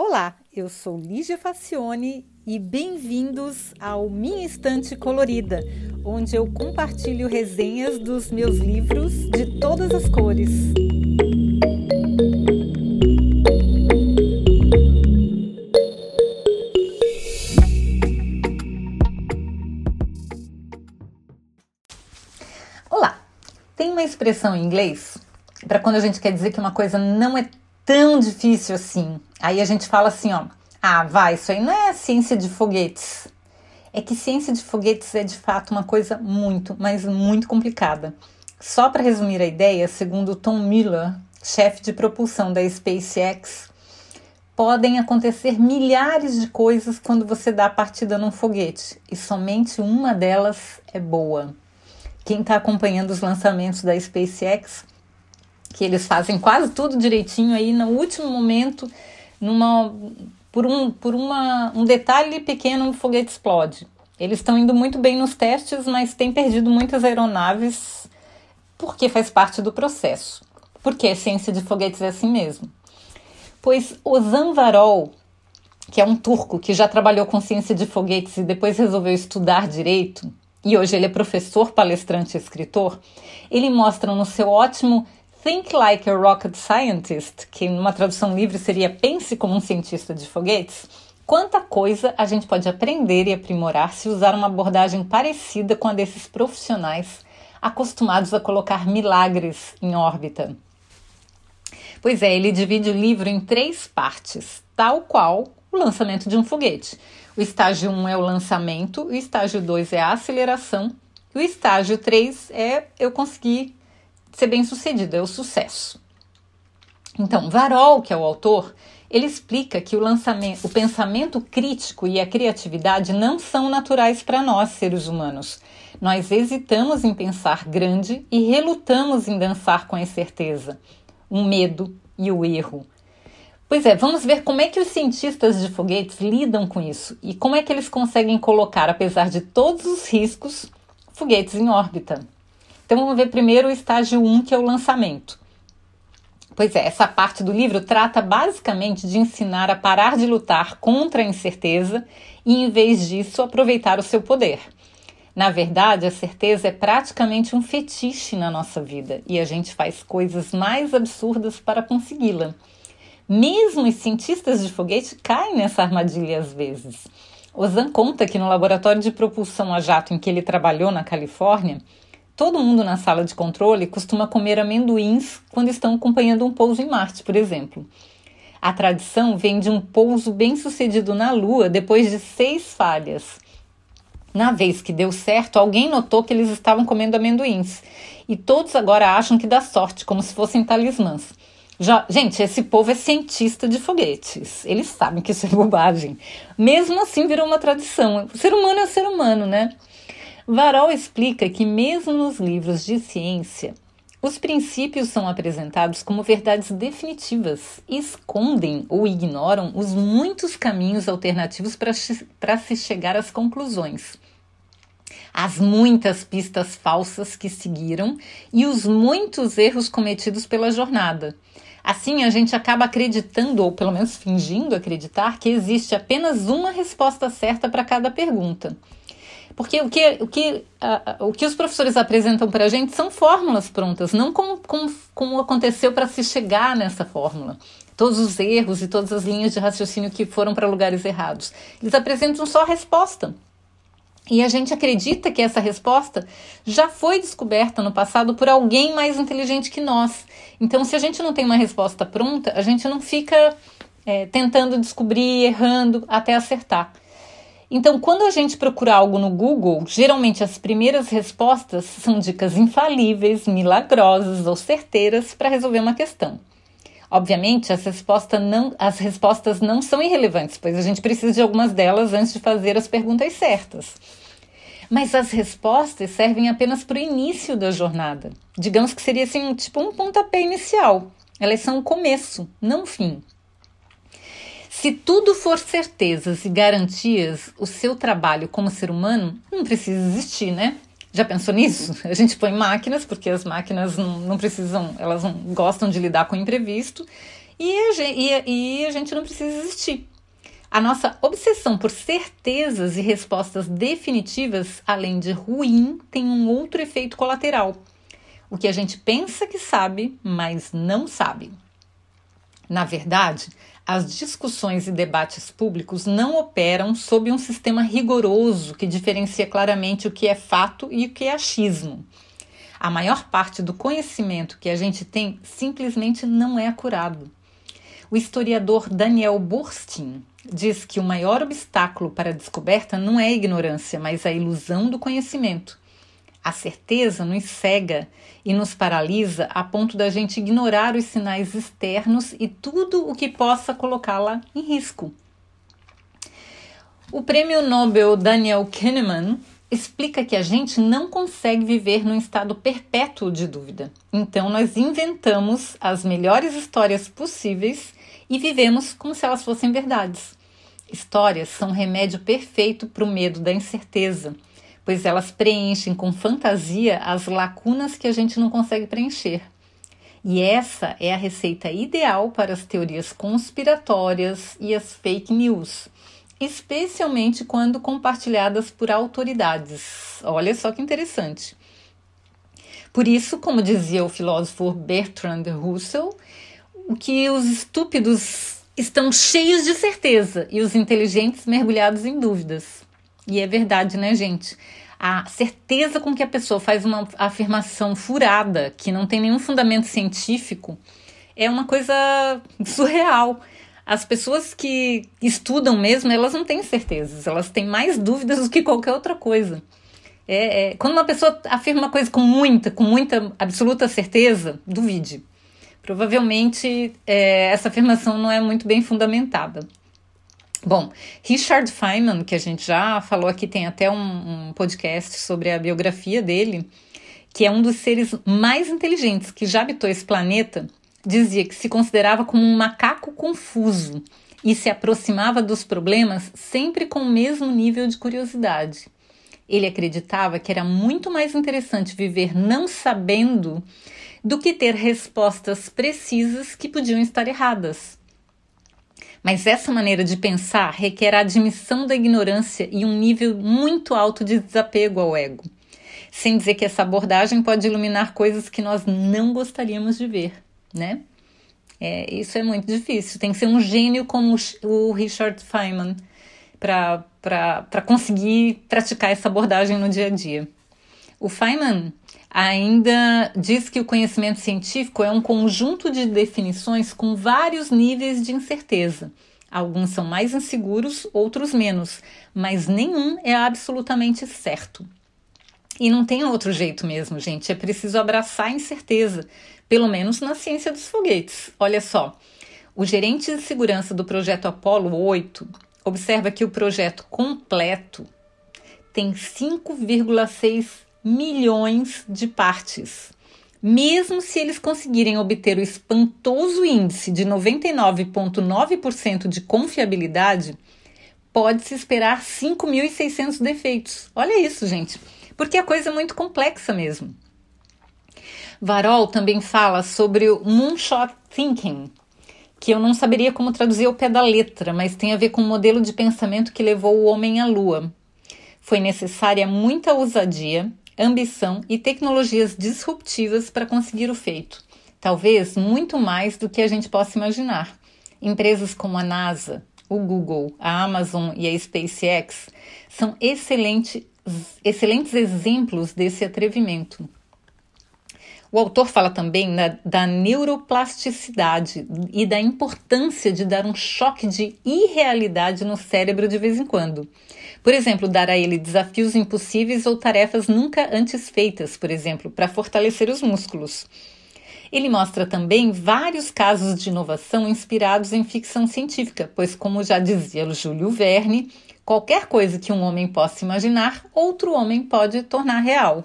Olá, eu sou Lígia Facione e bem-vindos ao Minha Estante Colorida, onde eu compartilho resenhas dos meus livros de todas as cores. Olá! Tem uma expressão em inglês para quando a gente quer dizer que uma coisa não é tão difícil assim. Aí a gente fala assim, ó, ah, vai, isso aí não é ciência de foguetes. É que ciência de foguetes é de fato uma coisa muito, mas muito complicada. Só para resumir a ideia, segundo Tom Miller, chefe de propulsão da SpaceX, podem acontecer milhares de coisas quando você dá a partida num foguete e somente uma delas é boa. Quem está acompanhando os lançamentos da SpaceX que eles fazem quase tudo direitinho aí no último momento, numa por um por uma, um detalhe pequeno o foguete explode. Eles estão indo muito bem nos testes, mas têm perdido muitas aeronaves porque faz parte do processo. Porque a ciência de foguetes é assim mesmo. Pois Ozan Varol, que é um turco que já trabalhou com ciência de foguetes e depois resolveu estudar direito, e hoje ele é professor, palestrante e escritor, ele mostra no seu ótimo Think Like a Rocket Scientist, que numa tradução livre seria Pense como um cientista de foguetes, quanta coisa a gente pode aprender e aprimorar se usar uma abordagem parecida com a desses profissionais acostumados a colocar milagres em órbita. Pois é, ele divide o livro em três partes, tal qual o lançamento de um foguete. O estágio 1 um é o lançamento, o estágio 2 é a aceleração, e o estágio 3 é eu conseguir ser bem sucedido, é o sucesso. Então, Varol, que é o autor, ele explica que o lançamento, o pensamento crítico e a criatividade não são naturais para nós, seres humanos. Nós hesitamos em pensar grande e relutamos em dançar com a incerteza, o medo e o erro. Pois é, vamos ver como é que os cientistas de foguetes lidam com isso e como é que eles conseguem colocar, apesar de todos os riscos, foguetes em órbita. Então vamos ver primeiro o estágio 1, que é o lançamento. Pois é, essa parte do livro trata basicamente de ensinar a parar de lutar contra a incerteza e, em vez disso, aproveitar o seu poder. Na verdade, a certeza é praticamente um fetiche na nossa vida e a gente faz coisas mais absurdas para consegui-la. Mesmo os cientistas de foguete caem nessa armadilha às vezes. Ozan conta que no laboratório de propulsão a jato em que ele trabalhou na Califórnia, Todo mundo na sala de controle costuma comer amendoins quando estão acompanhando um pouso em Marte, por exemplo. A tradição vem de um pouso bem sucedido na Lua depois de seis falhas. Na vez que deu certo, alguém notou que eles estavam comendo amendoins. E todos agora acham que dá sorte, como se fossem talismãs. Já, gente, esse povo é cientista de foguetes. Eles sabem que isso é bobagem. Mesmo assim, virou uma tradição. O ser humano é o ser humano, né? Varol explica que, mesmo nos livros de ciência, os princípios são apresentados como verdades definitivas e escondem ou ignoram os muitos caminhos alternativos para se chegar às conclusões. As muitas pistas falsas que seguiram e os muitos erros cometidos pela jornada. Assim, a gente acaba acreditando, ou pelo menos fingindo acreditar, que existe apenas uma resposta certa para cada pergunta. Porque o que, o que, uh, o que os professores apresentam para a gente são fórmulas prontas, não como, como, como aconteceu para se chegar nessa fórmula. Todos os erros e todas as linhas de raciocínio que foram para lugares errados. Eles apresentam só a resposta. E a gente acredita que essa resposta já foi descoberta no passado por alguém mais inteligente que nós. Então, se a gente não tem uma resposta pronta, a gente não fica é, tentando descobrir, errando até acertar. Então, quando a gente procura algo no Google, geralmente as primeiras respostas são dicas infalíveis, milagrosas ou certeiras para resolver uma questão. Obviamente, as, resposta não, as respostas não são irrelevantes, pois a gente precisa de algumas delas antes de fazer as perguntas certas. Mas as respostas servem apenas para o início da jornada. Digamos que seria assim, tipo um pontapé inicial. Elas são o começo, não o fim. Se tudo for certezas e garantias, o seu trabalho como ser humano não precisa existir, né? Já pensou nisso? A gente põe máquinas, porque as máquinas não, não precisam, elas não gostam de lidar com o imprevisto, e a gente, e, e a gente não precisa existir. A nossa obsessão por certezas e respostas definitivas, além de ruim, tem um outro efeito colateral. O que a gente pensa que sabe, mas não sabe. Na verdade, as discussões e debates públicos não operam sob um sistema rigoroso que diferencia claramente o que é fato e o que é achismo. A maior parte do conhecimento que a gente tem simplesmente não é acurado. O historiador Daniel Burstein diz que o maior obstáculo para a descoberta não é a ignorância, mas a ilusão do conhecimento. A certeza nos cega e nos paralisa a ponto da gente ignorar os sinais externos e tudo o que possa colocá-la em risco. O prêmio Nobel Daniel Kahneman explica que a gente não consegue viver num estado perpétuo de dúvida. Então, nós inventamos as melhores histórias possíveis e vivemos como se elas fossem verdades. Histórias são remédio perfeito para o medo da incerteza, pois elas preenchem com fantasia as lacunas que a gente não consegue preencher. E essa é a receita ideal para as teorias conspiratórias e as fake news, especialmente quando compartilhadas por autoridades. Olha só que interessante. Por isso, como dizia o filósofo Bertrand Russell, o que os estúpidos estão cheios de certeza e os inteligentes mergulhados em dúvidas. E é verdade, né, gente? A certeza com que a pessoa faz uma afirmação furada, que não tem nenhum fundamento científico, é uma coisa surreal. As pessoas que estudam mesmo, elas não têm certezas, elas têm mais dúvidas do que qualquer outra coisa. É, é, quando uma pessoa afirma uma coisa com muita, com muita absoluta certeza, duvide. Provavelmente é, essa afirmação não é muito bem fundamentada. Bom, Richard Feynman, que a gente já falou aqui, tem até um, um podcast sobre a biografia dele, que é um dos seres mais inteligentes que já habitou esse planeta, dizia que se considerava como um macaco confuso e se aproximava dos problemas sempre com o mesmo nível de curiosidade. Ele acreditava que era muito mais interessante viver não sabendo do que ter respostas precisas que podiam estar erradas. Mas essa maneira de pensar requer a admissão da ignorância e um nível muito alto de desapego ao ego. Sem dizer que essa abordagem pode iluminar coisas que nós não gostaríamos de ver, né? É, isso é muito difícil. Tem que ser um gênio como o Richard Feynman para conseguir praticar essa abordagem no dia a dia. O Feynman ainda diz que o conhecimento científico é um conjunto de definições com vários níveis de incerteza. Alguns são mais inseguros, outros menos, mas nenhum é absolutamente certo. E não tem outro jeito mesmo, gente. É preciso abraçar a incerteza, pelo menos na ciência dos foguetes. Olha só, o gerente de segurança do projeto Apollo 8 observa que o projeto completo tem 5,6 milhões de partes. Mesmo se eles conseguirem obter o espantoso índice de 99,9% de confiabilidade, pode-se esperar 5.600 defeitos. Olha isso, gente, porque a coisa é muito complexa mesmo. Varol também fala sobre o moonshot thinking, que eu não saberia como traduzir ao pé da letra, mas tem a ver com o modelo de pensamento que levou o homem à lua. Foi necessária muita ousadia, ambição e tecnologias disruptivas para conseguir o feito. Talvez muito mais do que a gente possa imaginar. Empresas como a NASA, o Google, a Amazon e a SpaceX são excelentes, excelentes exemplos desse atrevimento. O autor fala também da, da, neuroplasticidade e da importância de dar um choque de irrealidade no cérebro de vez em quando. Por exemplo, dar a ele desafios impossíveis ou tarefas nunca antes feitas, por exemplo, para fortalecer os músculos. Ele mostra também vários casos de inovação inspirados em ficção científica, pois, como já dizia Júlio Verne, qualquer coisa que um homem possa imaginar, outro homem pode tornar real.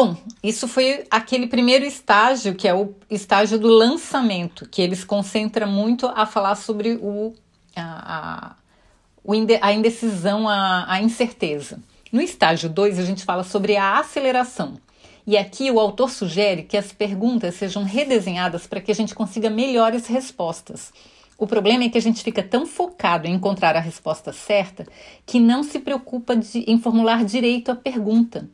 Bom, isso foi aquele primeiro estágio, que é o estágio do lançamento, que eles concentra muito a falar sobre o, a, a indecisão, a, a incerteza. No estágio 2, a gente fala sobre a aceleração. E aqui o autor sugere que as perguntas sejam redesenhadas para que a gente consiga melhores respostas. O problema é que a gente fica tão focado em encontrar a resposta certa que não se preocupa de, em formular direito a pergunta.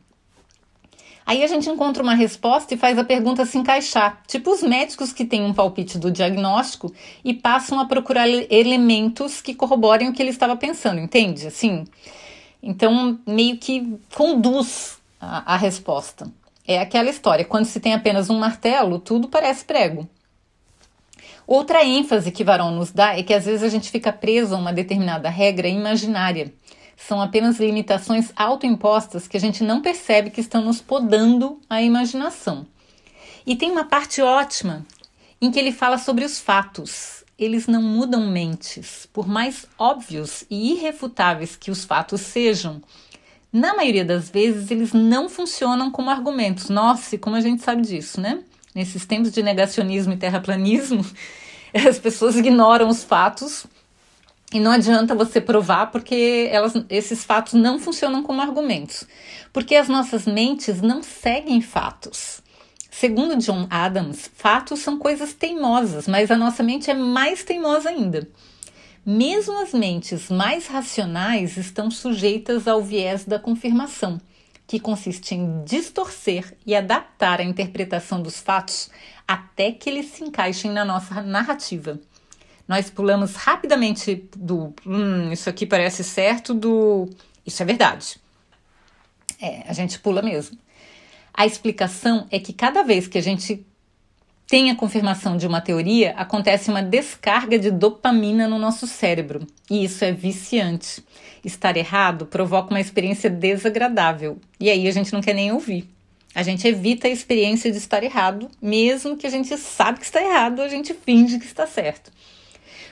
Aí a gente encontra uma resposta e faz a pergunta se encaixar, tipo os médicos que têm um palpite do diagnóstico e passam a procurar elementos que corroborem o que ele estava pensando, entende? Assim, então meio que conduz a, a resposta. É aquela história, quando se tem apenas um martelo, tudo parece prego. Outra ênfase que Varão nos dá é que às vezes a gente fica preso a uma determinada regra imaginária são apenas limitações autoimpostas que a gente não percebe que estão nos podando a imaginação. E tem uma parte ótima em que ele fala sobre os fatos. Eles não mudam mentes, por mais óbvios e irrefutáveis que os fatos sejam. Na maioria das vezes, eles não funcionam como argumentos. Nossa, e como a gente sabe disso, né? Nesses tempos de negacionismo e terraplanismo, as pessoas ignoram os fatos e não adianta você provar porque elas, esses fatos não funcionam como argumentos. Porque as nossas mentes não seguem fatos. Segundo John Adams, fatos são coisas teimosas, mas a nossa mente é mais teimosa ainda. Mesmo as mentes mais racionais estão sujeitas ao viés da confirmação, que consiste em distorcer e adaptar a interpretação dos fatos até que eles se encaixem na nossa narrativa nós pulamos rapidamente do hum, isso aqui parece certo do isso é verdade. É, a gente pula mesmo. A explicação é que cada vez que a gente tem a confirmação de uma teoria, acontece uma descarga de dopamina no nosso cérebro. E isso é viciante. Estar errado provoca uma experiência desagradável. E aí a gente não quer nem ouvir. A gente evita a experiência de estar errado, mesmo que a gente sabe que está errado, a gente finge que está certo.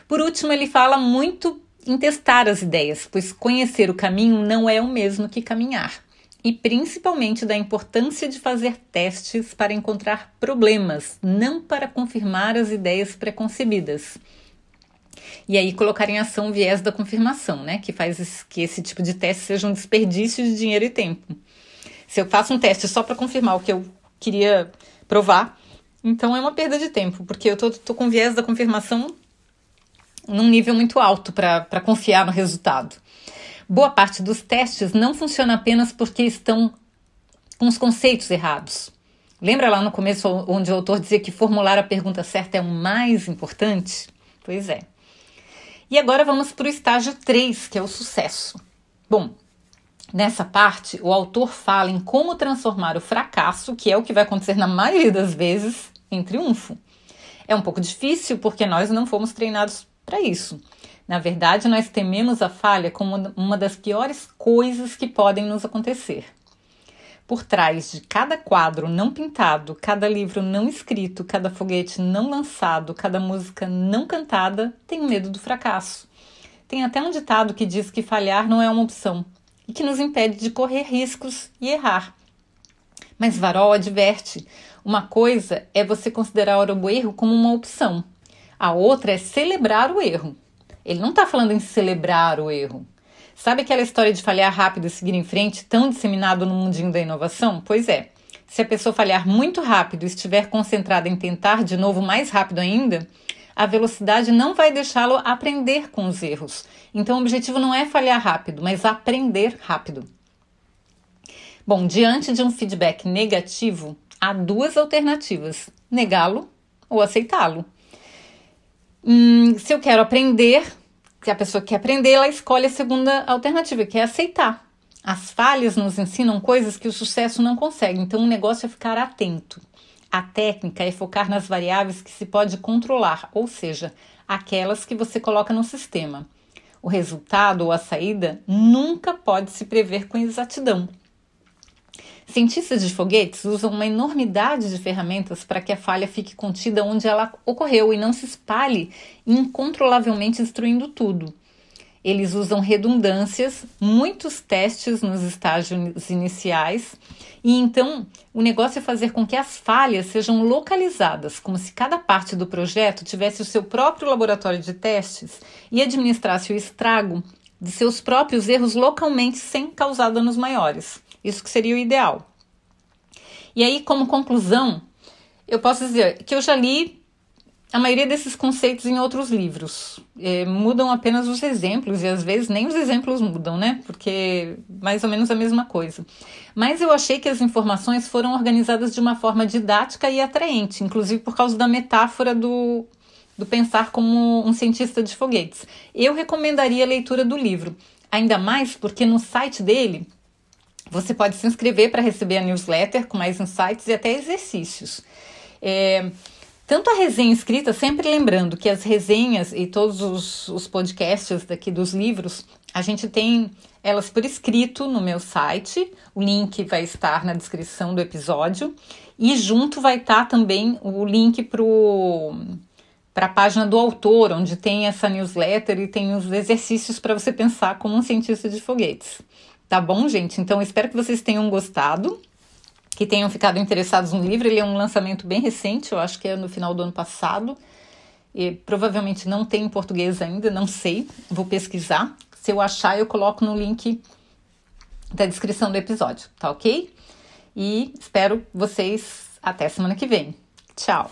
Por último, ele fala muito em testar as ideias, pois conhecer o caminho não é o mesmo que caminhar. E principalmente da importância de fazer testes para encontrar problemas, não para confirmar as ideias preconcebidas. E aí colocar em ação o viés da confirmação, né? Que faz que esse tipo de teste seja um desperdício de dinheiro e tempo. Se eu faço um teste só para confirmar o que eu queria provar, então é uma perda de tempo, porque eu tô, tô com viés da confirmação num nível muito alto para confiar no resultado. Boa parte dos testes não funciona apenas porque estão com os conceitos errados. Lembra lá no começo onde o autor dizia que formular a pergunta certa é o mais importante? Pois é. E agora vamos para o estágio 3, que é o sucesso. Bom, nessa parte, o autor fala em como transformar o fracasso, que é o que vai acontecer na maioria das vezes, em triunfo. É um pouco difícil porque nós não fomos treinados para isso. Na verdade, nós tememos a falha como uma das piores coisas que podem nos acontecer. Por trás de cada quadro não pintado, cada livro não escrito, cada foguete não lançado, cada música não cantada, tem medo do fracasso. Tem até um ditado que diz que falhar não é uma opção e que nos impede de correr riscos e errar. Mas Varol adverte: uma coisa é você considerar o erro como uma opção, a outra é celebrar o erro. Ele não está falando em celebrar o erro. Sabe aquela história de falhar rápido e seguir em frente, tão disseminado no mundinho da inovação? Pois é. Se a pessoa falhar muito rápido e estiver concentrada em tentar de novo mais rápido ainda, a velocidade não vai deixá-lo aprender com os erros. Então, o objetivo não é falhar rápido, mas aprender rápido. Bom, diante de um feedback negativo, há duas alternativas: negá-lo ou aceitá-lo. Hum, se eu quero aprender, se a pessoa quer aprender, ela escolhe a segunda alternativa, que é aceitar. As falhas nos ensinam coisas que o sucesso não consegue, então o negócio é ficar atento. A técnica é focar nas variáveis que se pode controlar, ou seja, aquelas que você coloca no sistema. O resultado ou a saída nunca pode se prever com exatidão. Cientistas de foguetes usam uma enormidade de ferramentas para que a falha fique contida onde ela ocorreu e não se espalhe incontrolavelmente destruindo tudo. Eles usam redundâncias, muitos testes nos estágios iniciais, e então o negócio é fazer com que as falhas sejam localizadas, como se cada parte do projeto tivesse o seu próprio laboratório de testes e administrasse o estrago de seus próprios erros localmente sem causar danos maiores. Isso que seria o ideal. E aí, como conclusão, eu posso dizer que eu já li a maioria desses conceitos em outros livros. É, mudam apenas os exemplos, e às vezes nem os exemplos mudam, né? Porque mais ou menos a mesma coisa. Mas eu achei que as informações foram organizadas de uma forma didática e atraente, inclusive por causa da metáfora do, do pensar como um cientista de foguetes. Eu recomendaria a leitura do livro, ainda mais porque no site dele você pode se inscrever para receber a newsletter com mais insights e até exercícios. É, tanto a resenha escrita, sempre lembrando que as resenhas e todos os, os podcasts daqui dos livros, a gente tem elas por escrito no meu site. O link vai estar na descrição do episódio. E junto vai estar também o link para a página do autor, onde tem essa newsletter e tem os exercícios para você pensar como um cientista de foguetes. Tá bom, gente? Então espero que vocês tenham gostado que tenham ficado interessados no livro. Ele é um lançamento bem recente, eu acho que é no final do ano passado. E provavelmente não tem em português ainda, não sei. Vou pesquisar. Se eu achar, eu coloco no link da descrição do episódio, tá ok? E espero vocês até semana que vem. Tchau!